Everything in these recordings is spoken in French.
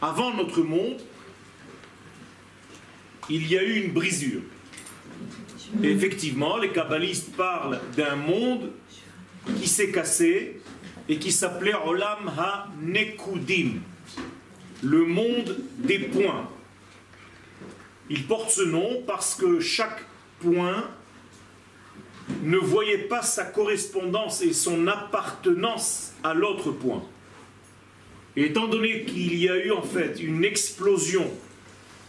avant notre monde, il y a eu une brisure. Effectivement, les kabbalistes parlent d'un monde qui s'est cassé et qui s'appelait Olam Ha-Nekudim, le monde des points. Il porte ce nom parce que chaque point ne voyait pas sa correspondance et son appartenance à l'autre point. Et étant donné qu'il y a eu en fait une explosion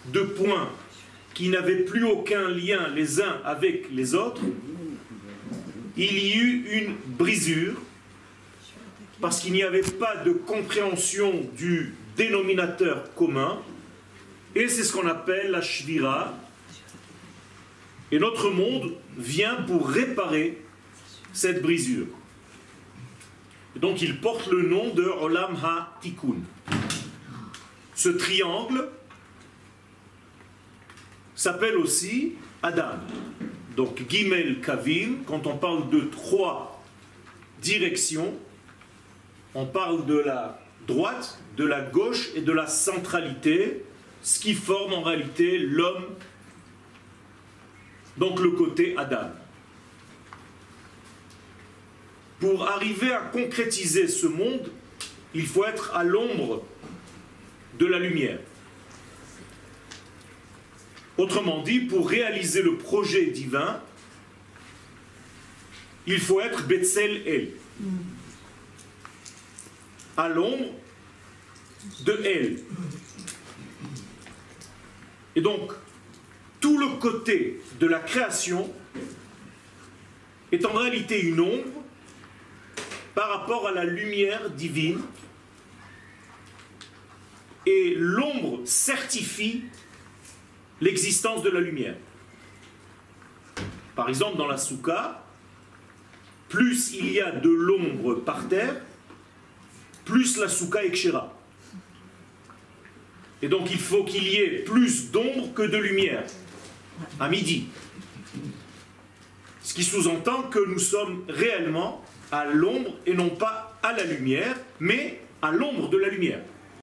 de points qui n'avaient plus aucun lien les uns avec les autres, il y eut une brisure parce qu'il n'y avait pas de compréhension du dénominateur commun, et c'est ce qu'on appelle la shvira. Et notre monde vient pour réparer cette brisure. Donc il porte le nom de Olam Ha-Tikkun. Ce triangle s'appelle aussi Adam. Donc Gimel Kavim, quand on parle de trois directions, on parle de la droite, de la gauche et de la centralité, ce qui forme en réalité l'homme, donc le côté Adam. Pour arriver à concrétiser ce monde, il faut être à l'ombre de la lumière. Autrement dit, pour réaliser le projet divin, il faut être Betzel El. À l'ombre de Elle. Et donc, tout le côté de la création est en réalité une ombre par rapport à la lumière divine. Et l'ombre certifie l'existence de la lumière. Par exemple, dans la souka, plus il y a de l'ombre par terre, plus la souka est. Et donc il faut qu'il y ait plus d'ombre que de lumière, à midi. Ce qui sous-entend que nous sommes réellement à l'ombre et non pas à la lumière, mais à l'ombre de la lumière.